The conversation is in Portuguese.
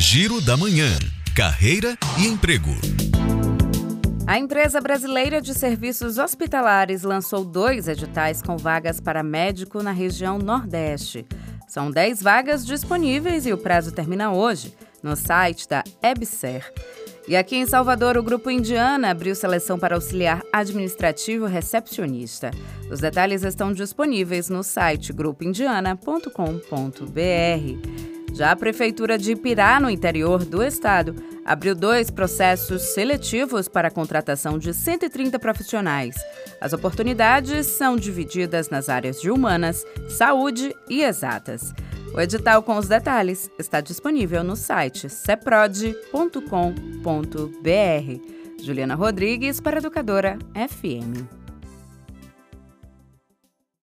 Giro da Manhã. Carreira e emprego. A empresa brasileira de serviços hospitalares lançou dois editais com vagas para médico na região Nordeste. São 10 vagas disponíveis e o prazo termina hoje, no site da EBSER. E aqui em Salvador, o Grupo Indiana abriu seleção para auxiliar administrativo recepcionista. Os detalhes estão disponíveis no site grupoindiana.com.br. Já a Prefeitura de Ipirá, no interior do estado, abriu dois processos seletivos para a contratação de 130 profissionais. As oportunidades são divididas nas áreas de humanas, saúde e exatas. O edital com os detalhes está disponível no site ceprod.com.br. Juliana Rodrigues para Educadora FM.